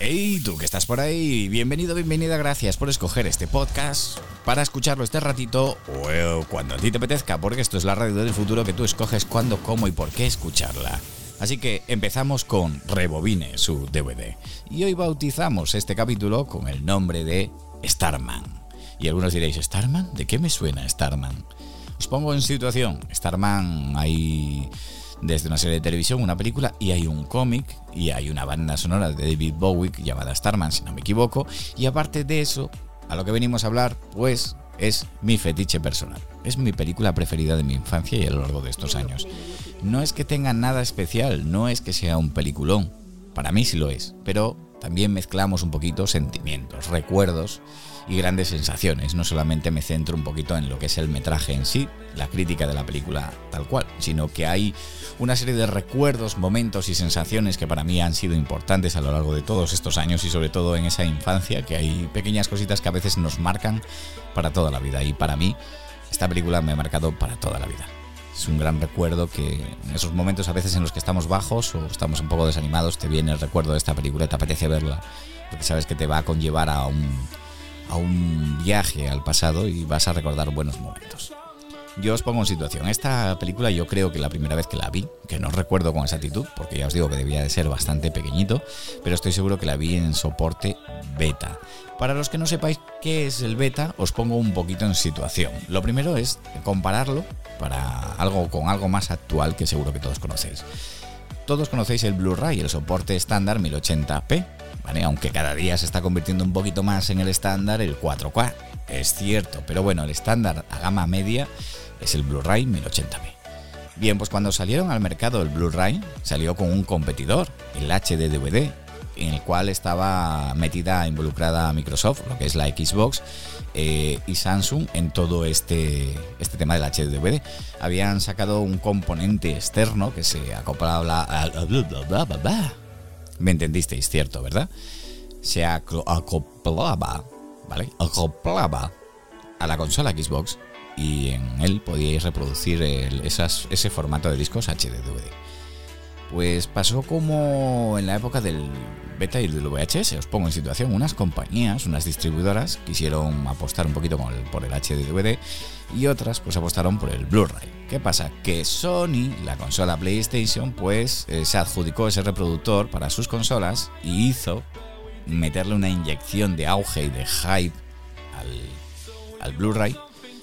Hey, tú que estás por ahí, bienvenido, bienvenida, gracias por escoger este podcast para escucharlo este ratito o cuando a ti te apetezca, porque esto es la radio del futuro que tú escoges cuándo, cómo y por qué escucharla. Así que empezamos con Rebobine, su DVD. Y hoy bautizamos este capítulo con el nombre de Starman. Y algunos diréis, ¿Starman? ¿De qué me suena Starman? Os pongo en situación. Starman hay desde una serie de televisión, una película, y hay un cómic, y hay una banda sonora de David Bowie llamada Starman, si no me equivoco, y aparte de eso, a lo que venimos a hablar, pues es mi fetiche personal. Es mi película preferida de mi infancia y a lo largo de estos años. No es que tenga nada especial, no es que sea un peliculón, para mí sí lo es, pero también mezclamos un poquito sentimientos, recuerdos y grandes sensaciones. No solamente me centro un poquito en lo que es el metraje en sí, la crítica de la película tal cual, sino que hay una serie de recuerdos, momentos y sensaciones que para mí han sido importantes a lo largo de todos estos años y sobre todo en esa infancia, que hay pequeñas cositas que a veces nos marcan para toda la vida. Y para mí, esta película me ha marcado para toda la vida. Es un gran recuerdo que en esos momentos a veces en los que estamos bajos o estamos un poco desanimados, te viene el recuerdo de esta película te apetece verla, porque sabes que te va a conllevar a un a un viaje al pasado y vas a recordar buenos momentos. Yo os pongo en situación. Esta película yo creo que la primera vez que la vi, que no recuerdo con exactitud, porque ya os digo que debía de ser bastante pequeñito, pero estoy seguro que la vi en soporte beta. Para los que no sepáis qué es el beta, os pongo un poquito en situación. Lo primero es compararlo para algo con algo más actual que seguro que todos conocéis. Todos conocéis el Blu-ray, el soporte estándar 1080p, aunque cada día se está convirtiendo un poquito más en el estándar el 4K, es cierto, pero bueno, el estándar a gama media es el Blu-ray 1080p. Bien, pues cuando salieron al mercado el Blu-ray, salió con un competidor, el HD DVD, en el cual estaba metida, involucrada Microsoft, lo que es la Xbox, eh, y Samsung en todo este, este tema del HD DVD. Habían sacado un componente externo que se acoplaba a, me entendisteis, cierto, ¿verdad? Se acoplaba, ¿vale? Acoplaba a la consola Xbox y en él podíais reproducir ese formato de discos HD-DVD. Pues pasó como en la época del beta y del VHS. Os pongo en situación, unas compañías, unas distribuidoras quisieron apostar un poquito por el HD-DVD y otras pues apostaron por el Blu-ray. ¿Qué pasa? Que Sony, la consola PlayStation, pues eh, se adjudicó ese reproductor para sus consolas y hizo meterle una inyección de auge y de hype al, al Blu-ray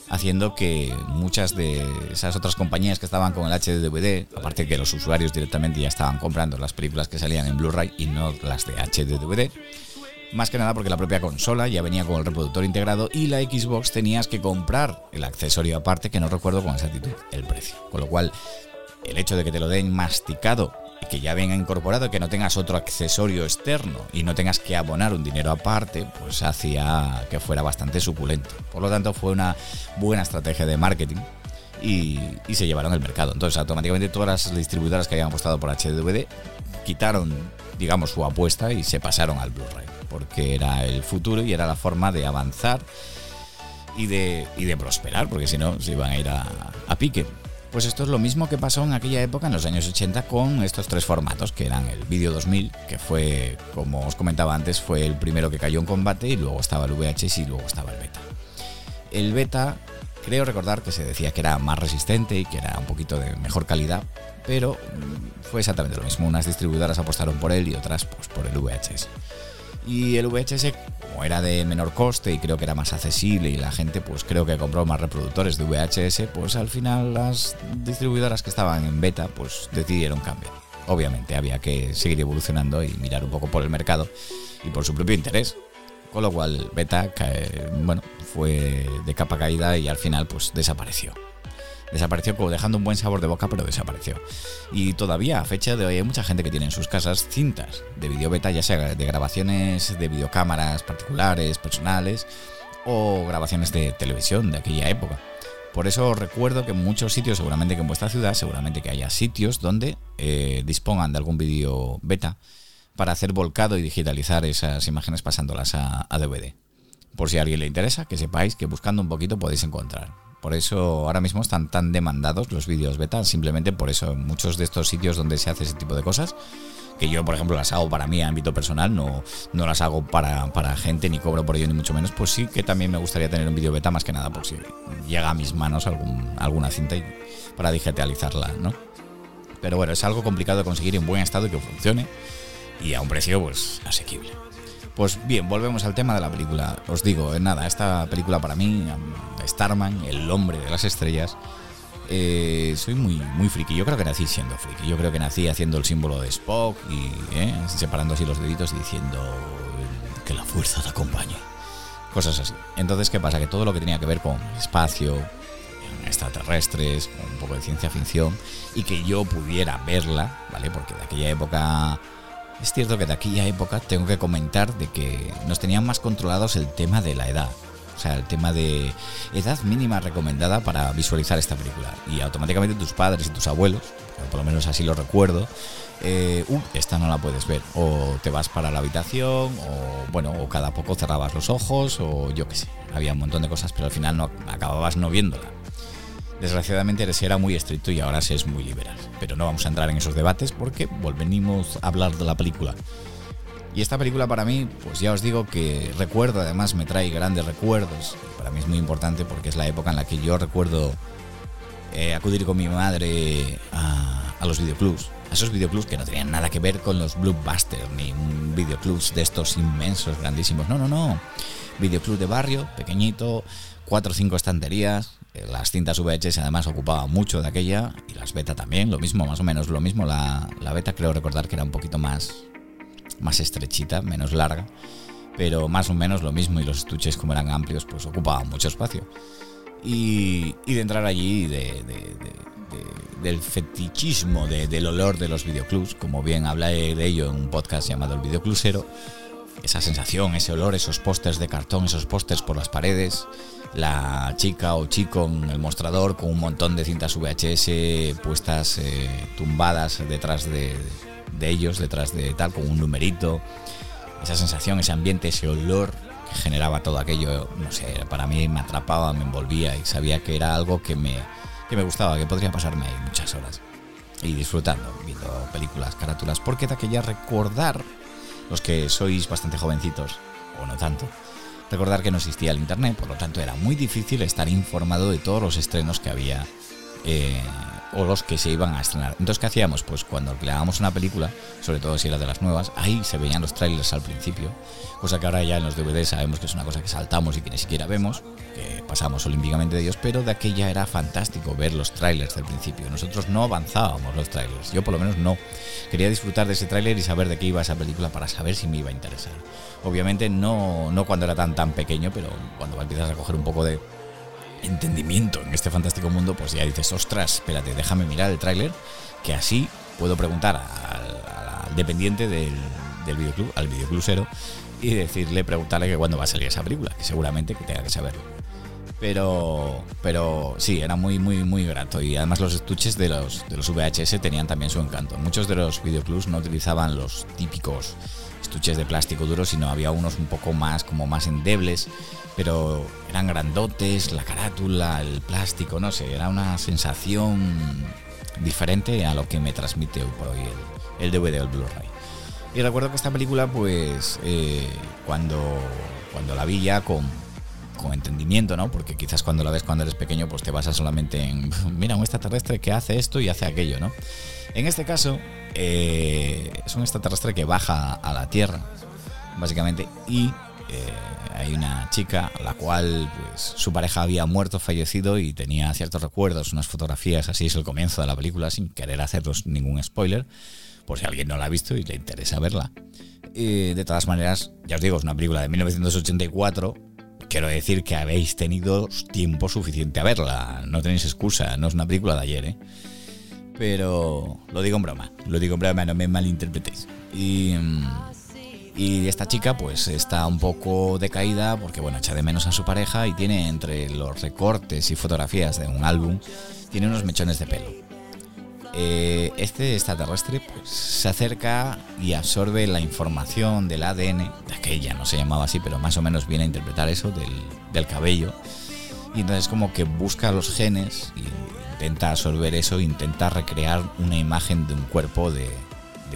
haciendo que muchas de esas otras compañías que estaban con el HD-DVD, aparte que los usuarios directamente ya estaban comprando las películas que salían en Blu-ray y no las de HD-DVD, más que nada porque la propia consola ya venía con el reproductor integrado y la Xbox tenías que comprar el accesorio aparte que no recuerdo con exactitud el precio. Con lo cual, el hecho de que te lo den masticado que ya venga incorporado, que no tengas otro accesorio externo y no tengas que abonar un dinero aparte, pues hacía que fuera bastante suculento. Por lo tanto, fue una buena estrategia de marketing y, se llevaron el mercado. Entonces, automáticamente todas las distribuidoras que habían apostado por HDVD quitaron, digamos, su apuesta y se pasaron al Blu-ray, porque era el futuro y era la forma de avanzar y de, y de prosperar, porque si no, se iban a ir a, a pique. Pues esto es lo mismo que pasó en aquella época, en los años 80, con estos tres formatos, que eran el Video 2000, que fue, como os comentaba antes, fue el primero que cayó en combate, y luego estaba el VHS y luego estaba el Beta. El Beta, creo recordar que se decía que era más resistente y que era un poquito de mejor calidad, pero mm, fue exactamente lo mismo. Unas distribuidoras apostaron por él y otras pues, por el VHS. Y el VHS, como era de menor coste y creo que era más accesible y la gente pues creo que compró más reproductores de VHS, pues al final las distribuidoras que estaban en beta pues decidieron cambiar. Obviamente había que seguir evolucionando y mirar un poco por el mercado y por su propio interés. Con lo cual beta bueno, fue de capa caída y al final pues desapareció desapareció como dejando un buen sabor de boca, pero desapareció. Y todavía a fecha de hoy hay mucha gente que tiene en sus casas cintas de video beta, ya sea de grabaciones de videocámaras particulares, personales o grabaciones de televisión de aquella época. Por eso recuerdo que en muchos sitios, seguramente que en vuestra ciudad, seguramente que haya sitios donde eh, dispongan de algún vídeo beta para hacer volcado y digitalizar esas imágenes pasándolas a, a DVD. Por si a alguien le interesa, que sepáis que buscando un poquito podéis encontrar. Por eso ahora mismo están tan demandados los vídeos beta, simplemente por eso muchos de estos sitios donde se hace ese tipo de cosas, que yo, por ejemplo, las hago para mí a ámbito personal, no, no las hago para, para gente, ni cobro por ello, ni mucho menos, pues sí que también me gustaría tener un vídeo beta más que nada por si llega a mis manos algún, alguna cinta y, para digitalizarla, ¿no? Pero bueno, es algo complicado de conseguir en buen estado y que funcione y a un precio pues asequible. Pues bien, volvemos al tema de la película. Os digo, nada, esta película para mí, Starman, el hombre de las estrellas, eh, soy muy, muy friki. Yo creo que nací siendo friki. Yo creo que nací haciendo el símbolo de Spock y eh, separando así los deditos y diciendo que la fuerza te acompañe. Cosas así. Entonces, ¿qué pasa? Que todo lo que tenía que ver con espacio, extraterrestres, un poco de ciencia ficción, y que yo pudiera verla, ¿vale? Porque de aquella época es cierto que de aquella época tengo que comentar de que nos tenían más controlados el tema de la edad. O sea, el tema de edad mínima recomendada para visualizar esta película. Y automáticamente tus padres y tus abuelos, por lo menos así lo recuerdo, uh, esta no la puedes ver. O te vas para la habitación, o bueno, o cada poco cerrabas los ojos, o yo qué sé. Había un montón de cosas, pero al final no acababas no viéndola. Desgraciadamente se era muy estricto y ahora se es muy liberal. Pero no vamos a entrar en esos debates porque volvemos a hablar de la película. Y esta película para mí, pues ya os digo que recuerdo, además me trae grandes recuerdos. Para mí es muy importante porque es la época en la que yo recuerdo eh, acudir con mi madre a, a los videoclubs. A esos videoclubs que no tenían nada que ver con los blockbusters, ni videoclubs de estos inmensos, grandísimos. No, no, no. Videoclub de barrio, pequeñito, cuatro o cinco estanterías, eh, las cintas VHS además ocupaban mucho de aquella y las beta también, lo mismo, más o menos lo mismo. La, beta creo recordar que era un poquito más, más estrechita, menos larga, pero más o menos lo mismo y los estuches como eran amplios pues ocupaban mucho espacio. Y, de entrar allí de, del fetichismo del olor de los videoclubs, como bien hablé de ello en un podcast llamado El Videoclusero, esa sensación, ese olor, esos pósters de cartón, esos pósters por las paredes, la chica o chico en el mostrador con un montón de cintas VHS puestas eh, tumbadas detrás de, ellos, detrás de tal, con un numerito. Esa sensación, ese ambiente, ese olor que generaba todo aquello, no sé, para mí me atrapaba, me envolvía y sabía que era algo que me, que me gustaba, que podría pasarme ahí muchas horas. Y disfrutando, viendo películas, carátulas, porque de aquella recordar, los que sois bastante jovencitos, o no tanto, Recordar que no existía el Internet, por lo tanto era muy difícil estar informado de todos los estrenos que había eh, o los que se iban a estrenar. Entonces, ¿qué hacíamos? Pues cuando alquilábamos una película, sobre todo si era de las nuevas, ahí se veían los trailers al principio, cosa que ahora ya en los DVDs sabemos que es una cosa que saltamos y que ni siquiera vemos, que pasamos olímpicamente de ellos, pero de aquella era fantástico ver los trailers del principio. Nosotros no avanzábamos los trailers, yo por lo menos no. Quería disfrutar de ese tráiler y saber de qué iba esa película para saber si me iba a interesar. Obviamente no, no cuando era tan tan pequeño, pero cuando empiezas a coger un poco de entendimiento en este fantástico mundo, pues ya dices, ostras, espérate, déjame mirar el tráiler, que así puedo preguntar al, dependiente del, del, videoclub, al videoclusero, y decirle, preguntarle que cuándo va a salir esa película, que seguramente que tenga que saberlo. Pero, pero sí, era muy, muy, muy grato. Y además los estuches de los, de los VHS tenían también su encanto. Muchos de los videoclubs no utilizaban los típicos estuches de plástico duro, sino había unos un poco más, como más endebles, pero eran grandotes, la carátula, el plástico, no sé, era una sensación diferente a lo que me transmite hoy por hoy el, DVD o el Blu-ray. Y recuerdo que esta película, pues, eh, cuando, cuando la vi ya con, con entendimiento, ¿no? Porque quizás cuando la ves cuando eres pequeño, pues te basas solamente en, mira, un extraterrestre que hace esto y hace aquello, ¿no? En este caso, eh, es un extraterrestre que baja a la Tierra, básicamente, y eh, hay una chica la cual pues, su pareja había muerto, fallecido y tenía ciertos recuerdos, unas fotografías, así es el comienzo de la película, sin querer haceros ningún spoiler, por si alguien no la ha visto y le interesa verla. de todas maneras, ya os digo, es una película de 1984. Quiero decir que habéis tenido tiempo suficiente a verla. No tenéis excusa, no es una película de ayer, ¿eh? Pero lo digo en broma, lo digo en broma, no me malinterpretéis. Y, y esta chica pues está un poco decaída porque bueno, echa de menos a su pareja y tiene entre los recortes y fotografías de un álbum, tiene unos mechones de pelo. Eh, este extraterrestre pues, se acerca y absorbe la información del ADN, de aquella no se llamaba así, pero más o menos viene a interpretar eso del, cabello. Y entonces como que busca los genes y intenta absorber eso, intenta recrear una imagen de un cuerpo de,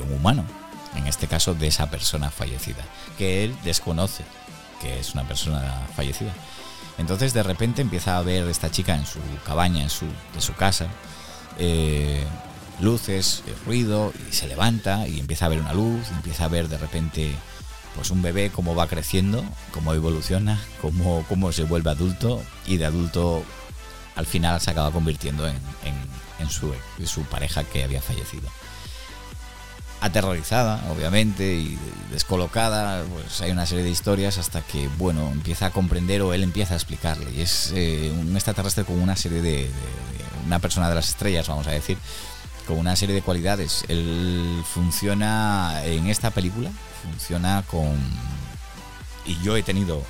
un humano. En este caso de esa persona fallecida, que él desconoce que es una persona fallecida. Entonces de repente empieza a ver esta chica en su cabaña, en su, su casa, eh, luces, ruido, y se levanta y empieza a ver una luz, empieza a ver de repente pues un bebé cómo va creciendo, cómo evoluciona, cómo, cómo se vuelve adulto y de adulto al final se acaba convirtiendo en su pareja que había fallecido aterrorizada, obviamente, y descolocada, pues hay una serie de historias hasta que, bueno, empieza a comprender o él empieza a explicarle. Y es eh, un extraterrestre con una serie de, una persona de las estrellas, vamos a decir, con una serie de cualidades. Él funciona en esta película, funciona con... Y yo he tenido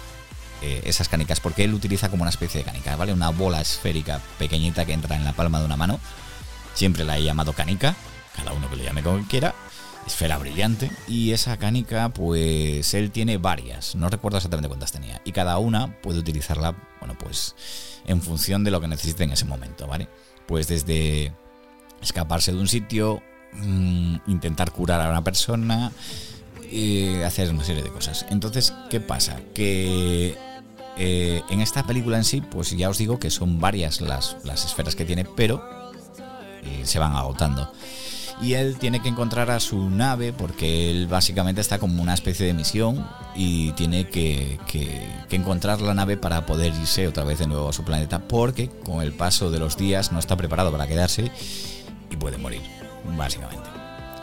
eh, esas canicas, porque él utiliza como una especie de canica, ¿vale? Una bola esférica pequeñita que entra en la palma de una mano. Siempre la he llamado canica, cada uno que le llame como quiera esfera brillante y esa canica pues él tiene varias, no recuerdo exactamente cuántas tenía y cada una puede utilizarla, bueno pues en función de lo que necesite en ese momento, ¿vale? Pues desde escaparse de un sitio, mm, intentar curar a una persona, y hacer una serie de cosas. Entonces, ¿qué pasa? Que eh, en esta película en sí, pues ya os digo que son varias las, las esferas que tiene, pero eh, se van agotando y él tiene que encontrar a su nave porque él básicamente está como una especie de misión y tiene que, encontrar la nave para poder irse otra vez de nuevo a su planeta porque con el paso de los días no está preparado para quedarse y puede morir, básicamente.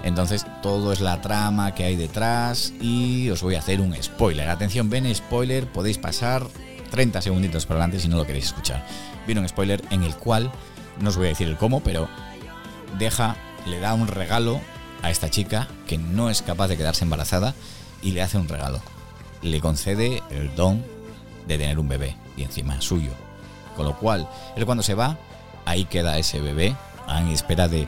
Entonces todo es la trama que hay detrás y os voy a hacer un spoiler. Atención, ven spoiler, podéis pasar 30 segunditos para adelante si no lo queréis escuchar. Viene un spoiler en el cual, no os voy a decir el cómo, pero deja le da un regalo a esta chica que no es capaz de quedarse embarazada y le hace un regalo. Le concede el don de tener un bebé y encima suyo. Con lo cual, él cuando se va, ahí queda ese bebé en espera de,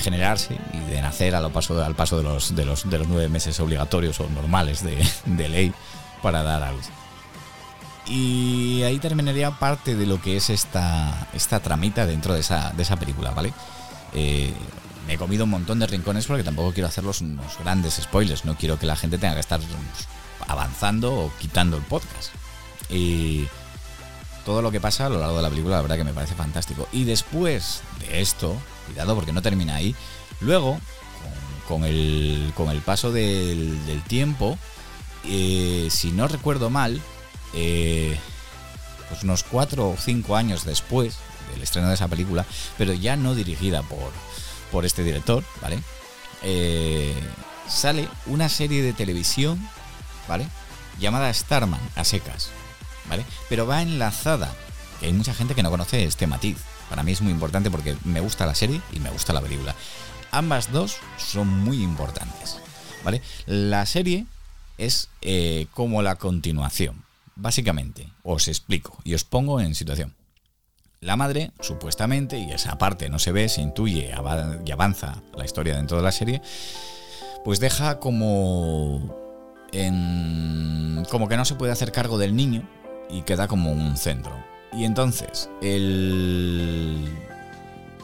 generarse y de nacer al paso, al paso de, los, de, los, de los nueve meses obligatorios o normales de, ley para dar a luz. Y ahí terminaría parte de lo que es esta, esta tramita dentro de esa, de esa película, ¿vale? Eh, me he comido un montón de rincones porque tampoco quiero hacerlos unos grandes spoilers. No quiero que la gente tenga que estar avanzando o quitando el podcast. Y todo lo que pasa a lo largo de la película, la verdad que me parece fantástico. Y después de esto, cuidado porque no termina ahí, luego, con, el, con el paso del, tiempo, eh, si no recuerdo mal, eh, pues unos cuatro o cinco años después del estreno de esa película, pero ya no dirigida por, por este director, ¿vale? Eh, sale una serie de televisión, ¿vale? Llamada Starman, a secas, ¿vale? Pero va enlazada. hay mucha gente que no conoce este matiz. Para mí es muy importante porque me gusta la serie y me gusta la película. Ambas dos son muy importantes, ¿vale? La serie es eh, como la continuación. Básicamente, os explico y os pongo en situación. La madre, supuestamente, y esa parte no se ve, se intuye y avanza la historia dentro de la serie, pues deja como en, como que no se puede hacer cargo del niño y queda como un centro. Y entonces el,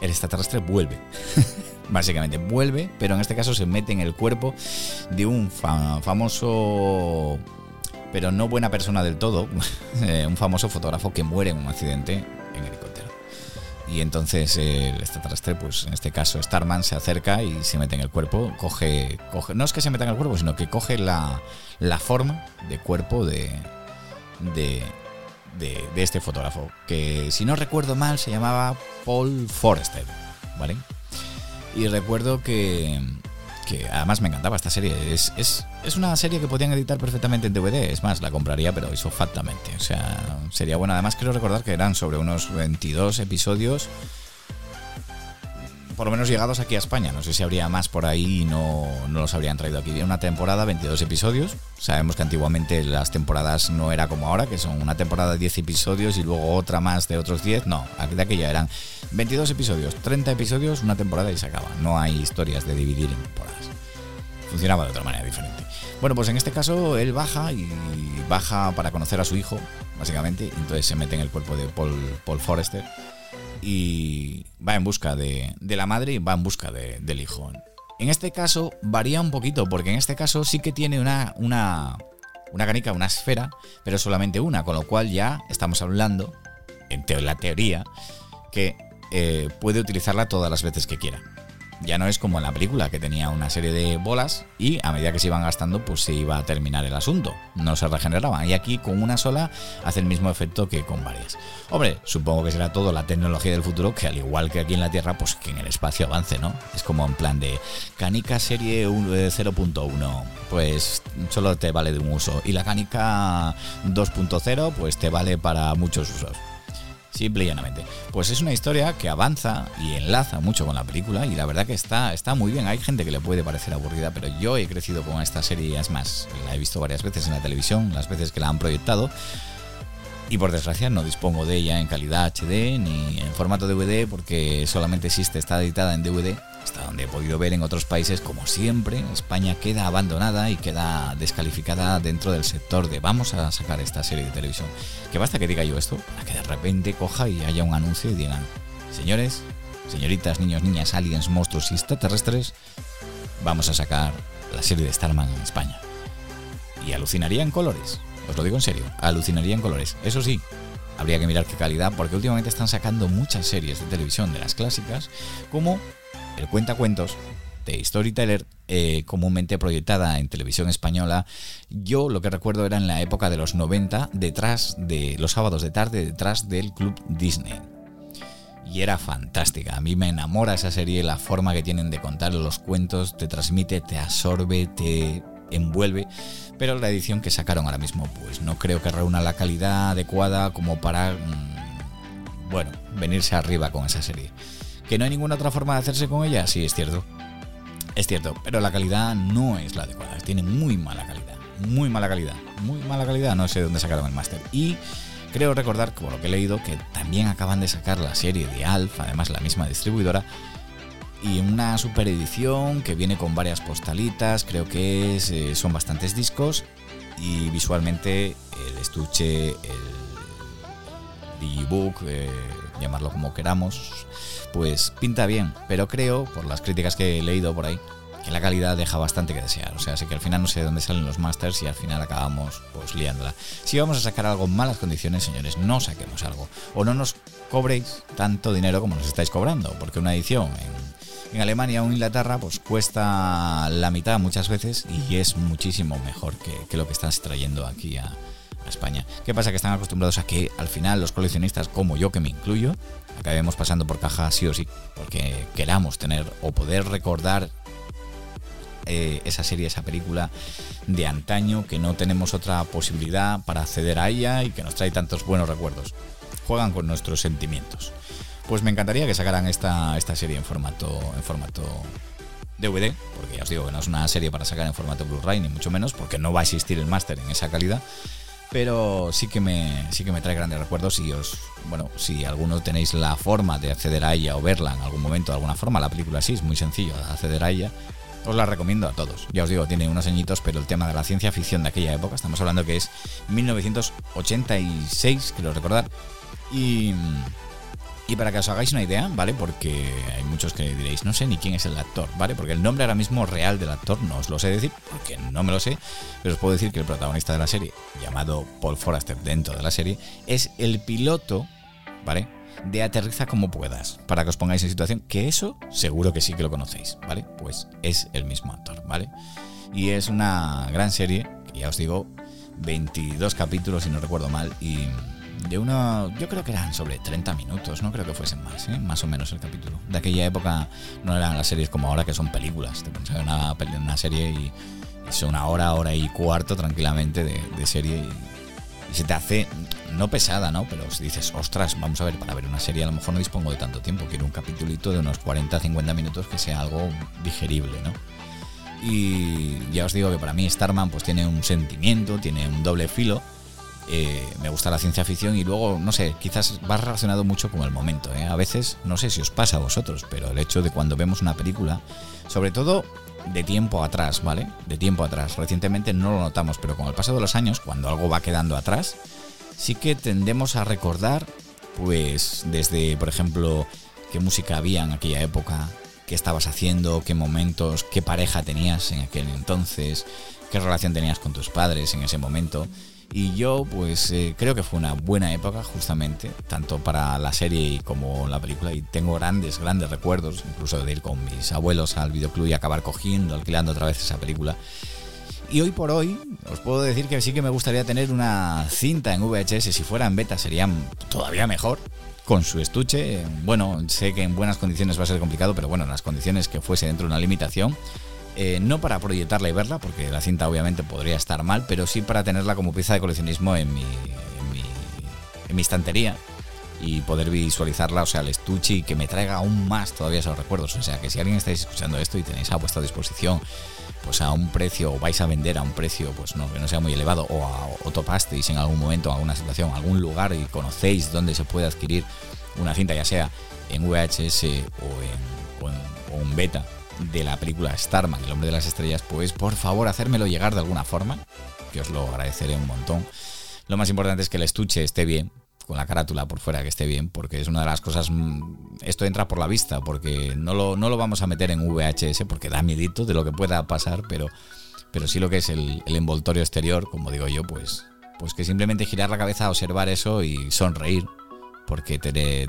el extraterrestre vuelve. Básicamente vuelve, pero en este caso se mete en el cuerpo de un famoso, pero no buena persona del todo, eh, un famoso fotógrafo que muere en un accidente. Y entonces el extraterrestre, pues en este caso Starman, se acerca y se mete en el cuerpo, coge, coge no es que se meta en el cuerpo, sino que coge la, la forma de cuerpo de, de, de, de, este fotógrafo, que si no recuerdo mal se llamaba Paul Forrester, ¿vale? Y recuerdo que, que además me encantaba esta serie. Es, es, es, una serie que podían editar perfectamente en DVD. Es más, la compraría, pero hizo fatamente. O sea, sería bueno. Además, quiero recordar que eran sobre unos 22 episodios por lo menos llegados aquí a España. No sé si habría más por ahí y no, no los habrían traído aquí. Una temporada, 22 episodios. Sabemos que antiguamente las temporadas no era como ahora, que son una temporada de 10 episodios y luego otra más de otros 10. No, de aquella eran 22 episodios, 30 episodios, una temporada y se acaba. No hay historias de dividir en temporadas. Funcionaba de otra manera diferente. Bueno, pues en este caso él baja y baja para conocer a su hijo, básicamente. Entonces se mete en el cuerpo de Paul, Paul Forrester y va en busca de, la madre y va en busca del hijo. En este caso varía un poquito, porque en este caso sí que tiene una, una, una canica, una esfera, pero solamente una, con lo cual ya estamos hablando, en la teoría, que eh, puede utilizarla todas las veces que quiera. Ya no es como en la película, que tenía una serie de bolas y a medida que se iban gastando, pues se iba a terminar el asunto. No se regeneraban. Y aquí con una sola hace el mismo efecto que con varias. Hombre, supongo que será todo la tecnología del futuro, que al igual que aquí en la Tierra, pues que en el espacio avance, ¿no? Es como en plan de canica serie 0.1, pues solo te vale de un uso. Y la canica 2.0, pues te vale para muchos usos. Simple y llanamente. Pues es una historia que avanza y enlaza mucho con la película y la verdad que está, está muy bien. Hay gente que le puede parecer aburrida, pero yo he crecido con esta serie, es más, la he visto varias veces en la televisión, las veces que la han proyectado. Y por desgracia no dispongo de ella en calidad HD ni en formato DVD porque solamente existe, está editada en DVD hasta donde he podido ver en otros países, como siempre, España queda abandonada y queda descalificada dentro del sector de vamos a sacar esta serie de televisión. Que basta que diga yo esto, para que de repente coja y haya un anuncio y digan, señores, señoritas, niños, niñas, aliens, monstruos y extraterrestres, vamos a sacar la serie de Starman en España. Y alucinaría en colores, os lo digo en serio, alucinaría en colores. Eso sí, habría que mirar qué calidad, porque últimamente están sacando muchas series de televisión de las clásicas, como el cuentacuentos de Storyteller, eh, comúnmente proyectada en televisión española. Yo lo que recuerdo era en la época de los 90, detrás de los sábados de tarde, detrás del Club Disney. Y era fantástica. A mí me enamora esa serie, la forma que tienen de contar los cuentos, te transmite, te absorbe, te envuelve. Pero la edición que sacaron ahora mismo, pues no creo que reúna la calidad adecuada como para, mm, bueno, venirse arriba con esa serie. ¿Que no hay ninguna otra forma de hacerse con ella? Sí, es cierto. Es cierto, pero la calidad no es la adecuada. Tiene muy mala calidad. Muy mala calidad. Muy mala calidad. No sé dónde sacaron el máster. Y creo recordar, como lo que he leído, que también acaban de sacar la serie de Alf, además la misma distribuidora, y una super edición que viene con varias postalitas, creo que eh, son bastantes discos y visualmente el estuche, el digibook, eh, llamarlo como queramos, pues pinta bien, pero creo, por las críticas que he leído por ahí, que la calidad deja bastante que desear. O sea, sé que al final no sé de dónde salen los masters y al final acabamos pues liándola. Si vamos a sacar algo en malas condiciones, señores, no saquemos algo. O no nos cobréis tanto dinero como nos estáis cobrando, porque una edición en, Alemania o en Inglaterra pues cuesta la mitad muchas veces y es muchísimo mejor que, que lo que estás trayendo aquí a, España. ¿Qué pasa? Que están acostumbrados a que al final los coleccionistas, como yo que me incluyo, acabemos pasando por caja sí o sí, porque queramos tener o poder recordar eh, esa serie, esa película de antaño, que no tenemos otra posibilidad para acceder a ella y que nos trae tantos buenos recuerdos. Juegan con nuestros sentimientos. Pues me encantaría que sacaran esta, esta serie en formato, en formato DVD, porque ya os digo que no es una serie para sacar en formato Blu-ray, ni mucho menos, porque no va a existir el máster en esa calidad pero sí que me sí que me trae grandes recuerdos y os bueno si alguno tenéis la forma de acceder a ella o verla en algún momento de alguna forma la película sí es muy sencillo acceder a ella os la recomiendo a todos. Ya os digo tiene unos añitos pero el tema de la ciencia ficción de aquella época estamos hablando que es 1986 quiero recordar y y para que os hagáis una idea, ¿vale? Porque hay muchos que diréis, no sé ni quién es el actor, ¿vale? Porque el nombre ahora mismo real del actor no os lo sé decir, porque no me lo sé, pero os puedo decir que el protagonista de la serie, llamado Paul Forrester dentro de la serie, es el piloto, ¿vale? De Aterriza como puedas, para que os pongáis en situación, que eso seguro que sí que lo conocéis, ¿vale? Pues es el mismo actor, ¿vale? Y es una gran serie, que ya os digo, 22 capítulos si no recuerdo mal, y de uno, yo creo que eran sobre 30 minutos, no creo que fuesen más, ¿eh? más o menos el capítulo. De aquella época no eran las series como ahora que son películas, te pones una, una serie y es una hora, hora y cuarto tranquilamente de, serie y, se te hace, no pesada, ¿no? Pero si dices, ostras, vamos a ver, para ver una serie a lo mejor no dispongo de tanto tiempo, quiero un capítulito de unos 40, 50 minutos que sea algo digerible, ¿no? Y ya os digo que para mí Starman pues tiene un sentimiento, tiene un doble filo, eh, me gusta la ciencia ficción y luego, no sé, quizás va relacionado mucho con el momento. ¿eh? A veces, no sé si os pasa a vosotros, pero el hecho de cuando vemos una película, sobre todo de tiempo atrás, ¿vale? De tiempo atrás. Recientemente no lo notamos, pero con el paso de los años, cuando algo va quedando atrás, sí que tendemos a recordar, pues, desde, por ejemplo, qué música había en aquella época, qué estabas haciendo, qué momentos, qué pareja tenías en aquel entonces, qué relación tenías con tus padres en ese momento. Y yo pues eh, creo que fue una buena época justamente, tanto para la serie como la película. Y tengo grandes, grandes recuerdos, incluso de ir con mis abuelos al videoclub y acabar cogiendo, alquilando otra vez esa película. Y hoy por hoy os puedo decir que sí que me gustaría tener una cinta en VHS, si fuera en beta sería todavía mejor, con su estuche. Bueno, sé que en buenas condiciones va a ser complicado, pero bueno, en las condiciones que fuese dentro de una limitación. Eh, no para proyectarla y verla, porque la cinta obviamente podría estar mal, pero sí para tenerla como pieza de coleccionismo en mi, en mi, estantería y poder visualizarla, o sea, el estuche y que me traiga aún más todavía esos recuerdos. O sea, que si alguien estáis escuchando esto y tenéis a vuestra disposición, pues a un precio, o vais a vender a un precio, pues no, que no sea muy elevado, o, topasteis en algún momento, en alguna situación, algún lugar y conocéis dónde se puede adquirir una cinta, ya sea en VHS o en, o en beta de la película Starman, El hombre de las estrellas, pues por favor hacérmelo llegar de alguna forma, que os lo agradeceré un montón. Lo más importante es que el estuche esté bien, con la carátula por fuera que esté bien, porque es una de las cosas. Esto entra por la vista, porque no lo, no lo vamos a meter en VHS, porque da miedito de lo que pueda pasar, pero, pero sí lo que es el, envoltorio exterior, como digo yo, pues, pues que simplemente girar la cabeza, observar eso y sonreír, porque te,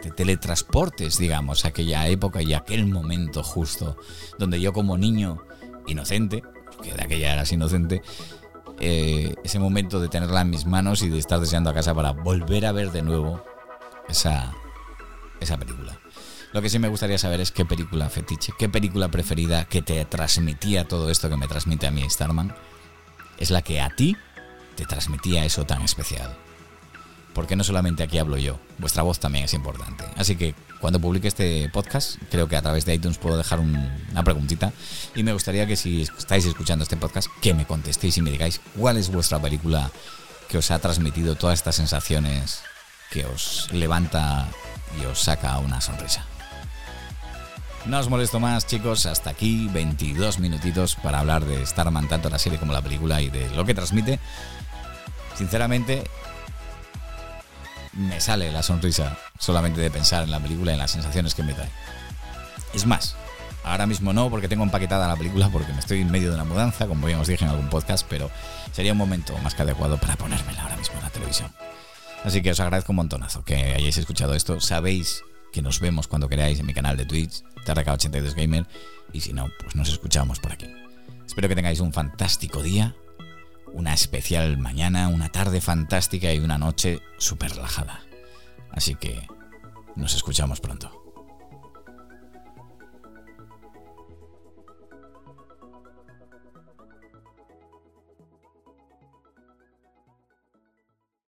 te teletransportes, digamos, aquella época y aquel momento justo, donde yo como niño inocente, que de aquella eras inocente, eh, ese momento de tenerla en mis manos y de estar deseando a casa para volver a ver de nuevo esa, esa película. Lo que sí me gustaría saber es qué película fetiche, qué película preferida que te transmitía todo esto que me transmite a mí Starman, es la que a ti te transmitía eso tan especial porque no solamente aquí hablo yo, vuestra voz también es importante. Así que cuando publique este podcast, creo que a través de iTunes puedo dejar una preguntita y me gustaría que si estáis escuchando este podcast, que me contestéis y me digáis cuál es vuestra película que os ha transmitido todas estas sensaciones que os levanta y os saca una sonrisa. No os molesto más, chicos. Hasta aquí 22 minutitos para hablar de Starman, tanto la serie como la película y de lo que transmite. Sinceramente, me sale la sonrisa solamente de pensar en la película y en las sensaciones que me trae. Es más, ahora mismo no porque tengo empaquetada la película porque me estoy en medio de una mudanza, como ya os dije en algún podcast, pero sería un momento más que adecuado para ponérmela ahora mismo en la televisión. Así que os agradezco un montonazo que hayáis escuchado esto. Sabéis que nos vemos cuando queráis en mi canal de Twitch, TRK82 Gamer, y si no, pues nos escuchamos por aquí. Espero que tengáis un fantástico día una especial mañana, una tarde fantástica y una noche súper relajada. Así que nos escuchamos pronto.